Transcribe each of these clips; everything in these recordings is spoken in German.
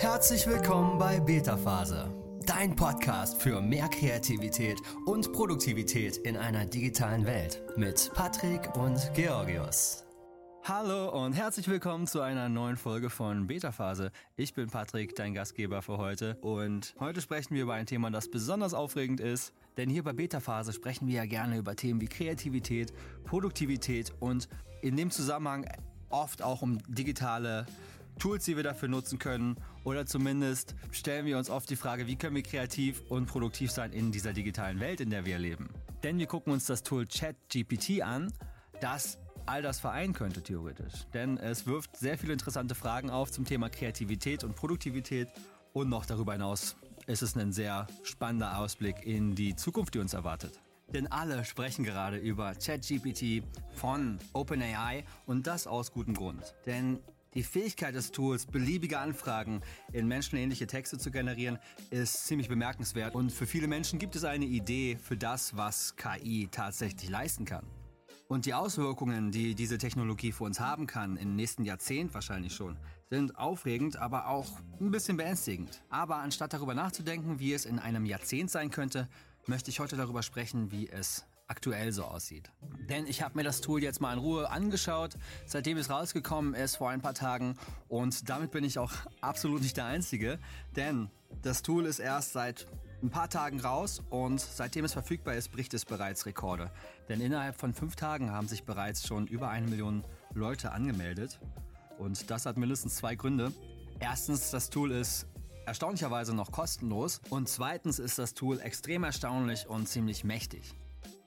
Herzlich willkommen bei Beta Phase, dein Podcast für mehr Kreativität und Produktivität in einer digitalen Welt mit Patrick und Georgios. Hallo und herzlich willkommen zu einer neuen Folge von Beta Phase. Ich bin Patrick, dein Gastgeber für heute und heute sprechen wir über ein Thema, das besonders aufregend ist, denn hier bei Beta Phase sprechen wir ja gerne über Themen wie Kreativität, Produktivität und in dem Zusammenhang oft auch um digitale Tools, die wir dafür nutzen können. Oder zumindest stellen wir uns oft die Frage, wie können wir kreativ und produktiv sein in dieser digitalen Welt, in der wir leben. Denn wir gucken uns das Tool ChatGPT an, das all das vereinen könnte theoretisch. Denn es wirft sehr viele interessante Fragen auf zum Thema Kreativität und Produktivität. Und noch darüber hinaus ist es ein sehr spannender Ausblick in die Zukunft, die uns erwartet. Denn alle sprechen gerade über ChatGPT von OpenAI und das aus gutem Grund. Denn die Fähigkeit des Tools, beliebige Anfragen in menschenähnliche Texte zu generieren, ist ziemlich bemerkenswert. Und für viele Menschen gibt es eine Idee für das, was KI tatsächlich leisten kann. Und die Auswirkungen, die diese Technologie für uns haben kann, im nächsten Jahrzehnt wahrscheinlich schon, sind aufregend, aber auch ein bisschen beängstigend. Aber anstatt darüber nachzudenken, wie es in einem Jahrzehnt sein könnte, möchte ich heute darüber sprechen, wie es aktuell so aussieht. Denn ich habe mir das Tool jetzt mal in Ruhe angeschaut, seitdem es rausgekommen ist vor ein paar Tagen und damit bin ich auch absolut nicht der Einzige, denn das Tool ist erst seit ein paar Tagen raus und seitdem es verfügbar ist, bricht es bereits Rekorde. Denn innerhalb von fünf Tagen haben sich bereits schon über eine Million Leute angemeldet und das hat mindestens zwei Gründe. Erstens, das Tool ist erstaunlicherweise noch kostenlos und zweitens ist das Tool extrem erstaunlich und ziemlich mächtig.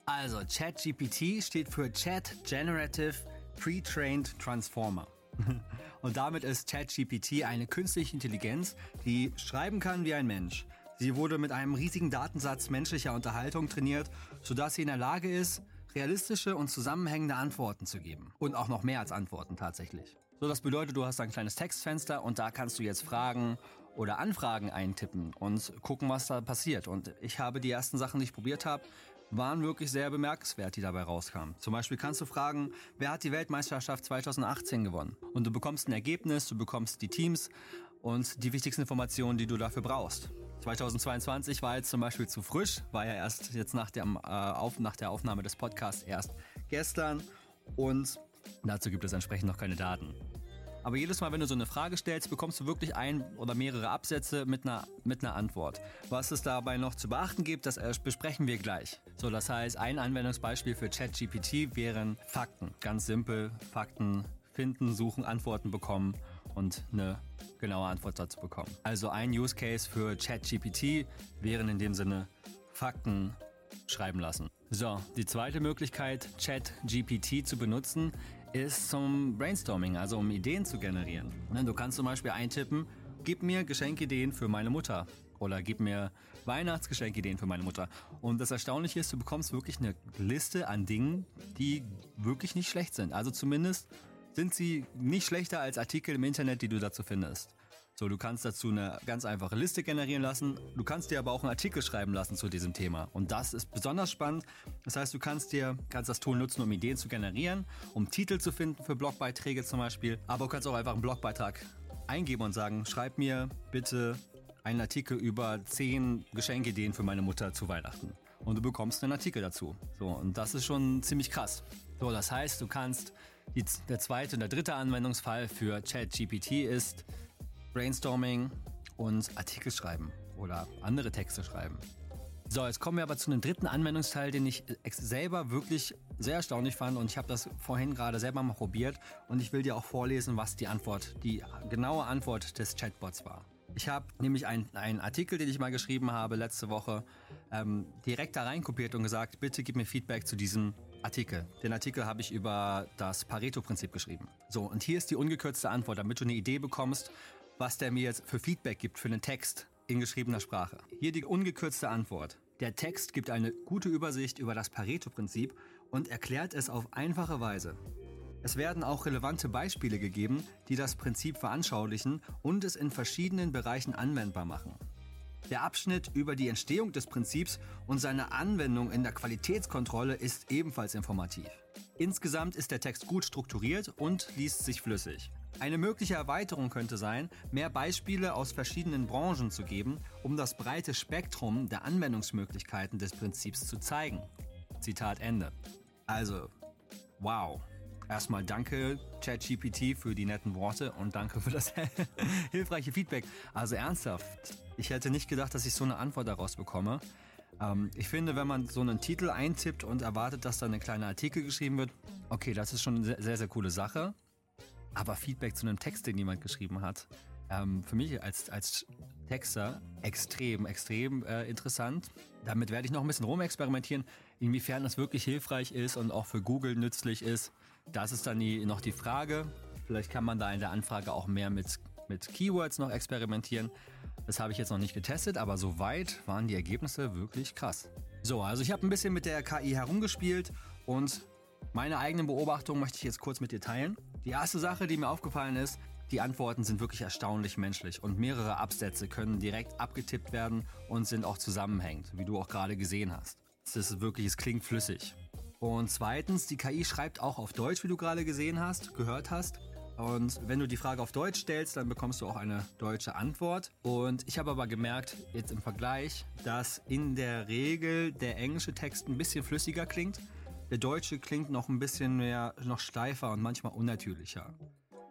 Also, ChatGPT steht für Chat Generative Pre-Trained Transformer. Und damit ist ChatGPT eine künstliche Intelligenz, die schreiben kann wie ein Mensch. Sie wurde mit einem riesigen Datensatz menschlicher Unterhaltung trainiert, sodass sie in der Lage ist, realistische und zusammenhängende Antworten zu geben. Und auch noch mehr als Antworten tatsächlich. So, das bedeutet, du hast ein kleines Textfenster und da kannst du jetzt Fragen oder Anfragen eintippen und gucken, was da passiert. Und ich habe die ersten Sachen, die ich probiert habe, waren wirklich sehr bemerkenswert, die dabei rauskamen. Zum Beispiel kannst du fragen, wer hat die Weltmeisterschaft 2018 gewonnen? Und du bekommst ein Ergebnis, du bekommst die Teams und die wichtigsten Informationen, die du dafür brauchst. 2022 war jetzt zum Beispiel zu frisch, war ja erst jetzt nach, dem, äh, auf, nach der Aufnahme des Podcasts erst gestern und dazu gibt es entsprechend noch keine Daten. Aber jedes Mal, wenn du so eine Frage stellst, bekommst du wirklich ein oder mehrere Absätze mit einer, mit einer Antwort. Was es dabei noch zu beachten gibt, das äh, besprechen wir gleich. So, das heißt, ein Anwendungsbeispiel für ChatGPT wären Fakten. Ganz simpel, Fakten finden, suchen, Antworten bekommen und eine genaue Antwort dazu bekommen. Also ein Use Case für ChatGPT wären in dem Sinne Fakten schreiben lassen. So, die zweite Möglichkeit, ChatGPT zu benutzen, ist zum Brainstorming, also um Ideen zu generieren. Ne, du kannst zum Beispiel eintippen, gib mir Geschenkideen für meine Mutter oder gib mir Weihnachtsgeschenkideen für meine Mutter. Und das Erstaunliche ist, du bekommst wirklich eine Liste an Dingen, die wirklich nicht schlecht sind. Also zumindest sind sie nicht schlechter als Artikel im Internet, die du dazu findest. So, du kannst dazu eine ganz einfache Liste generieren lassen. Du kannst dir aber auch einen Artikel schreiben lassen zu diesem Thema. Und das ist besonders spannend. Das heißt, du kannst dir, kannst das Tool nutzen, um Ideen zu generieren, um Titel zu finden für Blogbeiträge zum Beispiel. Aber du kannst auch einfach einen Blogbeitrag eingeben und sagen, schreib mir bitte einen Artikel über 10 Geschenkideen für meine Mutter zu Weihnachten. Und du bekommst einen Artikel dazu. So, und das ist schon ziemlich krass. So, das heißt, du kannst, die, der zweite und der dritte Anwendungsfall für ChatGPT ist, Brainstorming und Artikel schreiben oder andere Texte schreiben. So, jetzt kommen wir aber zu einem dritten Anwendungsteil, den ich selber wirklich sehr erstaunlich fand und ich habe das vorhin gerade selber mal probiert und ich will dir auch vorlesen, was die Antwort, die genaue Antwort des Chatbots war. Ich habe nämlich einen Artikel, den ich mal geschrieben habe letzte Woche, ähm, direkt da reinkopiert und gesagt, bitte gib mir Feedback zu diesem Artikel. Den Artikel habe ich über das Pareto-Prinzip geschrieben. So, und hier ist die ungekürzte Antwort, damit du eine Idee bekommst, was der mir jetzt für Feedback gibt für einen Text in geschriebener Sprache. Hier die ungekürzte Antwort. Der Text gibt eine gute Übersicht über das Pareto-Prinzip und erklärt es auf einfache Weise. Es werden auch relevante Beispiele gegeben, die das Prinzip veranschaulichen und es in verschiedenen Bereichen anwendbar machen. Der Abschnitt über die Entstehung des Prinzips und seine Anwendung in der Qualitätskontrolle ist ebenfalls informativ. Insgesamt ist der Text gut strukturiert und liest sich flüssig. Eine mögliche Erweiterung könnte sein, mehr Beispiele aus verschiedenen Branchen zu geben, um das breite Spektrum der Anwendungsmöglichkeiten des Prinzips zu zeigen. Zitat Ende. Also, wow. Erstmal danke ChatGPT für die netten Worte und danke für das hilfreiche Feedback. Also ernsthaft, ich hätte nicht gedacht, dass ich so eine Antwort daraus bekomme. Ähm, ich finde, wenn man so einen Titel eintippt und erwartet, dass da eine kleine Artikel geschrieben wird, okay, das ist schon eine sehr, sehr coole Sache. Aber Feedback zu einem Text, den jemand geschrieben hat, ähm, für mich als, als Texter extrem, extrem äh, interessant. Damit werde ich noch ein bisschen rumexperimentieren, inwiefern das wirklich hilfreich ist und auch für Google nützlich ist. Das ist dann die, noch die Frage. Vielleicht kann man da in der Anfrage auch mehr mit, mit Keywords noch experimentieren. Das habe ich jetzt noch nicht getestet, aber soweit waren die Ergebnisse wirklich krass. So, also ich habe ein bisschen mit der KI herumgespielt und meine eigenen Beobachtungen möchte ich jetzt kurz mit dir teilen. Die erste Sache, die mir aufgefallen ist, die Antworten sind wirklich erstaunlich menschlich und mehrere Absätze können direkt abgetippt werden und sind auch zusammenhängend, wie du auch gerade gesehen hast. Es ist wirklich, es klingt flüssig. Und zweitens, die KI schreibt auch auf Deutsch, wie du gerade gesehen hast, gehört hast. Und wenn du die Frage auf Deutsch stellst, dann bekommst du auch eine deutsche Antwort. Und ich habe aber gemerkt, jetzt im Vergleich, dass in der Regel der englische Text ein bisschen flüssiger klingt. Der deutsche klingt noch ein bisschen mehr, noch steifer und manchmal unnatürlicher.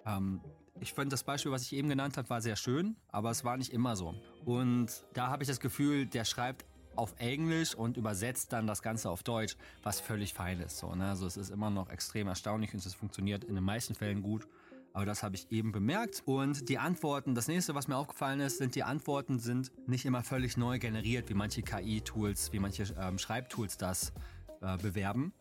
Ähm, ich fand das Beispiel, was ich eben genannt habe, war sehr schön, aber es war nicht immer so. Und da habe ich das Gefühl, der schreibt auf Englisch und übersetzt dann das Ganze auf Deutsch, was völlig fein ist. So, ne? Also es ist immer noch extrem erstaunlich und es funktioniert in den meisten Fällen gut. Aber das habe ich eben bemerkt. Und die Antworten, das nächste, was mir aufgefallen ist, sind die Antworten sind nicht immer völlig neu generiert, wie manche KI-Tools, wie manche ähm, Schreibtools das äh, bewerben.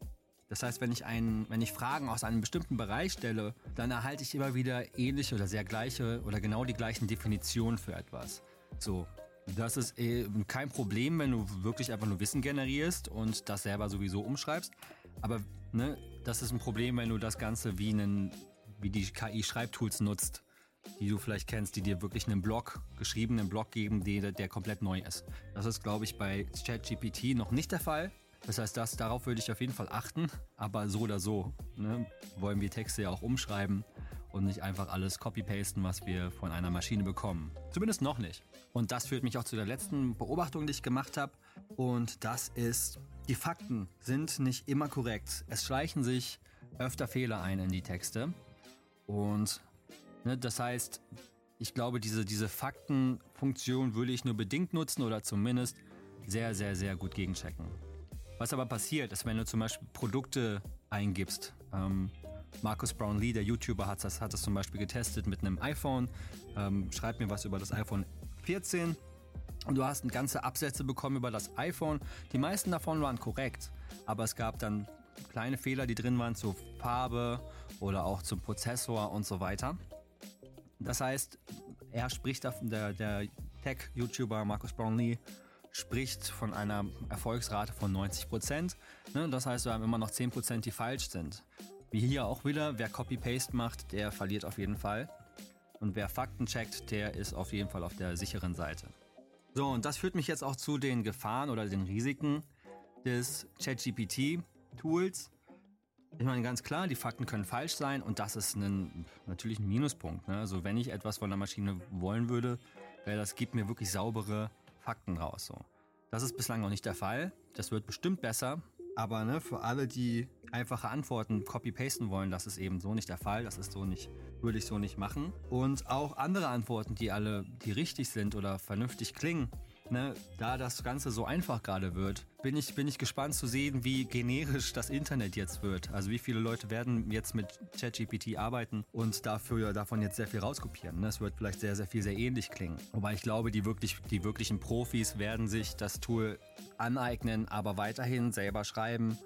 Das heißt, wenn ich, einen, wenn ich Fragen aus einem bestimmten Bereich stelle, dann erhalte ich immer wieder ähnliche oder sehr gleiche oder genau die gleichen Definitionen für etwas. So, das ist eh kein Problem, wenn du wirklich einfach nur Wissen generierst und das selber sowieso umschreibst. Aber ne, das ist ein Problem, wenn du das Ganze wie, einen, wie die KI-Schreibtools nutzt, die du vielleicht kennst, die dir wirklich einen Blog, geschriebenen Blog geben, der, der komplett neu ist. Das ist, glaube ich, bei ChatGPT noch nicht der Fall. Das heißt, das, darauf würde ich auf jeden Fall achten. Aber so oder so ne, wollen wir Texte ja auch umschreiben und nicht einfach alles copy-pasten, was wir von einer Maschine bekommen. Zumindest noch nicht. Und das führt mich auch zu der letzten Beobachtung, die ich gemacht habe. Und das ist, die Fakten sind nicht immer korrekt. Es schleichen sich öfter Fehler ein in die Texte. Und ne, das heißt, ich glaube, diese, diese Faktenfunktion würde ich nur bedingt nutzen oder zumindest sehr, sehr, sehr gut gegenchecken. Was aber passiert, ist, wenn du zum Beispiel Produkte eingibst, ähm, Marcus Brownlee, der YouTuber, hat das, hat das zum Beispiel getestet mit einem iPhone. Ähm, schreibt mir was über das iPhone 14. Und du hast ganze Absätze bekommen über das iPhone. Die meisten davon waren korrekt, aber es gab dann kleine Fehler, die drin waren zur Farbe oder auch zum Prozessor und so weiter. Das heißt, er spricht der, der Tech-YouTuber Marcus Brownlee spricht von einer Erfolgsrate von 90 Prozent. Ne? Das heißt, wir haben immer noch 10 Prozent, die falsch sind. Wie hier auch wieder, wer Copy-Paste macht, der verliert auf jeden Fall. Und wer Fakten checkt, der ist auf jeden Fall auf der sicheren Seite. So, und das führt mich jetzt auch zu den Gefahren oder den Risiken des ChatGPT-Tools. Ich meine, ganz klar, die Fakten können falsch sein und das ist ein, natürlich ein Minuspunkt. Ne? Also wenn ich etwas von der Maschine wollen würde, wäre das gibt mir wirklich saubere Fakten raus. So. Das ist bislang noch nicht der Fall. Das wird bestimmt besser. Aber ne, für alle, die einfache Antworten copy-pasten wollen, das ist eben so nicht der Fall. Das ist so nicht, würde ich so nicht machen. Und auch andere Antworten, die alle, die richtig sind oder vernünftig klingen, Ne, da das Ganze so einfach gerade wird, bin ich, bin ich gespannt zu sehen, wie generisch das Internet jetzt wird. Also wie viele Leute werden jetzt mit ChatGPT arbeiten und dafür davon jetzt sehr viel rauskopieren. Ne? Es wird vielleicht sehr, sehr viel sehr ähnlich klingen. Wobei ich glaube, die, wirklich, die wirklichen Profis werden sich das Tool aneignen, aber weiterhin selber schreiben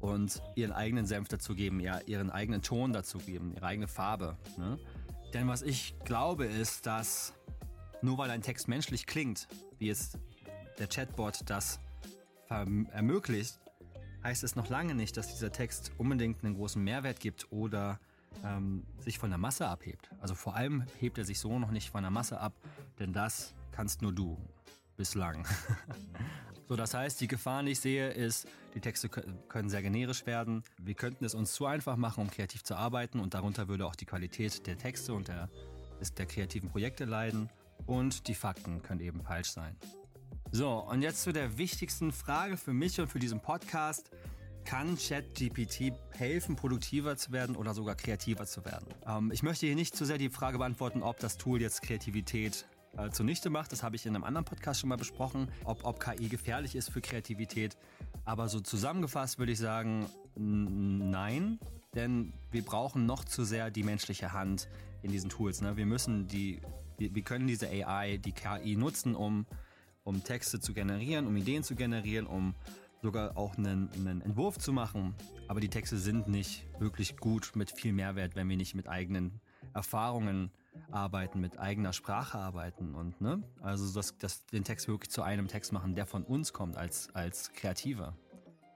und ihren eigenen Senf dazu geben, ja, ihren eigenen Ton dazu geben, ihre eigene Farbe. Ne? Denn was ich glaube ist, dass nur weil ein Text menschlich klingt, wie es der Chatbot das ermöglicht, heißt es noch lange nicht, dass dieser Text unbedingt einen großen Mehrwert gibt oder ähm, sich von der Masse abhebt. Also vor allem hebt er sich so noch nicht von der Masse ab, denn das kannst nur du. bislang. so, das heißt, die Gefahr, die ich sehe, ist, die Texte können sehr generisch werden. Wir könnten es uns zu einfach machen, um kreativ zu arbeiten und darunter würde auch die Qualität der Texte und der, der kreativen Projekte leiden und die Fakten können eben falsch sein. So, und jetzt zu der wichtigsten Frage für mich und für diesen Podcast. Kann ChatGPT helfen, produktiver zu werden oder sogar kreativer zu werden? Ähm, ich möchte hier nicht zu sehr die Frage beantworten, ob das Tool jetzt Kreativität äh, zunichte macht. Das habe ich in einem anderen Podcast schon mal besprochen, ob, ob KI gefährlich ist für Kreativität. Aber so zusammengefasst würde ich sagen, nein, denn wir brauchen noch zu sehr die menschliche Hand in diesen Tools. Ne? Wir müssen die, wir, können diese AI, die KI nutzen, um, um Texte zu generieren, um Ideen zu generieren, um sogar auch einen, einen Entwurf zu machen. Aber die Texte sind nicht wirklich gut mit viel Mehrwert, wenn wir nicht mit eigenen Erfahrungen arbeiten, mit eigener Sprache arbeiten und ne, also das, das, den Text wirklich zu einem Text machen, der von uns kommt als, als Kreativer.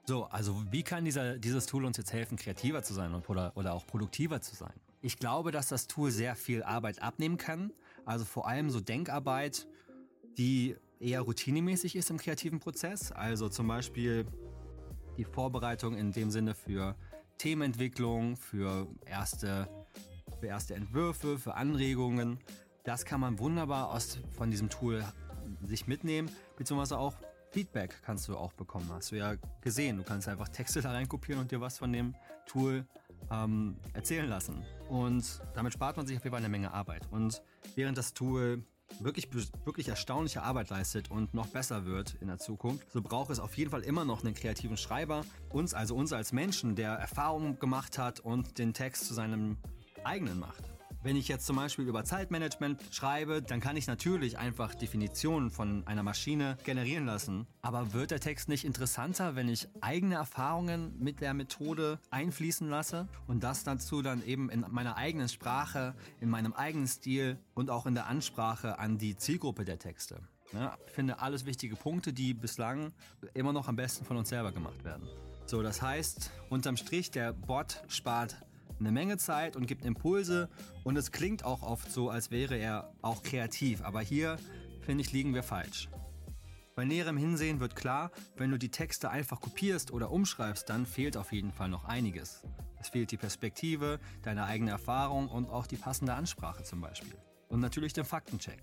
So, also wie kann dieser, dieses Tool uns jetzt helfen, kreativer zu sein oder, oder auch produktiver zu sein? Ich glaube, dass das Tool sehr viel Arbeit abnehmen kann, also vor allem so Denkarbeit, die eher routinemäßig ist im kreativen Prozess, also zum Beispiel die Vorbereitung in dem Sinne für Themenentwicklung, für erste für erste Entwürfe, für Anregungen. Das kann man wunderbar aus, von diesem Tool sich mitnehmen, beziehungsweise auch Feedback kannst du auch bekommen. Hast du ja gesehen. Du kannst einfach Texte da reinkopieren und dir was von dem Tool ähm, erzählen lassen. Und damit spart man sich auf jeden Fall eine Menge Arbeit. Und während das Tool wirklich, wirklich erstaunliche Arbeit leistet und noch besser wird in der Zukunft, so braucht es auf jeden Fall immer noch einen kreativen Schreiber. Uns, also uns als Menschen, der Erfahrungen gemacht hat und den Text zu seinem eigenen macht. Wenn ich jetzt zum Beispiel über Zeitmanagement schreibe, dann kann ich natürlich einfach Definitionen von einer Maschine generieren lassen. Aber wird der Text nicht interessanter, wenn ich eigene Erfahrungen mit der Methode einfließen lasse und das dazu dann eben in meiner eigenen Sprache, in meinem eigenen Stil und auch in der Ansprache an die Zielgruppe der Texte? Ja, ich finde alles wichtige Punkte, die bislang immer noch am besten von uns selber gemacht werden. So, das heißt, unterm Strich, der Bot spart eine Menge Zeit und gibt Impulse und es klingt auch oft so, als wäre er auch kreativ, aber hier, finde ich, liegen wir falsch. Bei näherem Hinsehen wird klar, wenn du die Texte einfach kopierst oder umschreibst, dann fehlt auf jeden Fall noch einiges. Es fehlt die Perspektive, deine eigene Erfahrung und auch die passende Ansprache zum Beispiel. Und natürlich den Faktencheck.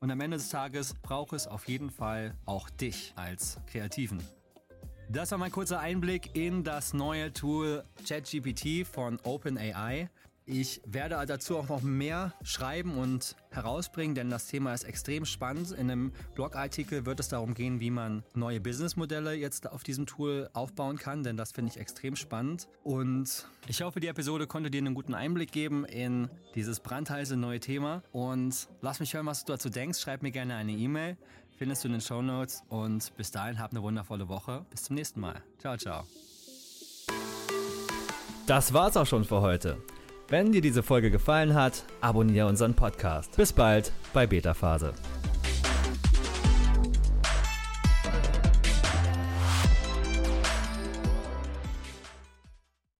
Und am Ende des Tages braucht es auf jeden Fall auch dich als Kreativen. Das war mein kurzer Einblick in das neue Tool ChatGPT von OpenAI. Ich werde dazu auch noch mehr schreiben und herausbringen, denn das Thema ist extrem spannend. In einem Blogartikel wird es darum gehen, wie man neue Businessmodelle jetzt auf diesem Tool aufbauen kann, denn das finde ich extrem spannend. Und ich hoffe, die Episode konnte dir einen guten Einblick geben in dieses brandheiße neue Thema. Und lass mich hören, was du dazu denkst. Schreib mir gerne eine E-Mail findest du in den Show Notes. Und bis dahin, hab eine wundervolle Woche. Bis zum nächsten Mal. Ciao, ciao. Das war's auch schon für heute. Wenn dir diese Folge gefallen hat, abonniere unseren Podcast. Bis bald bei Beta Phase.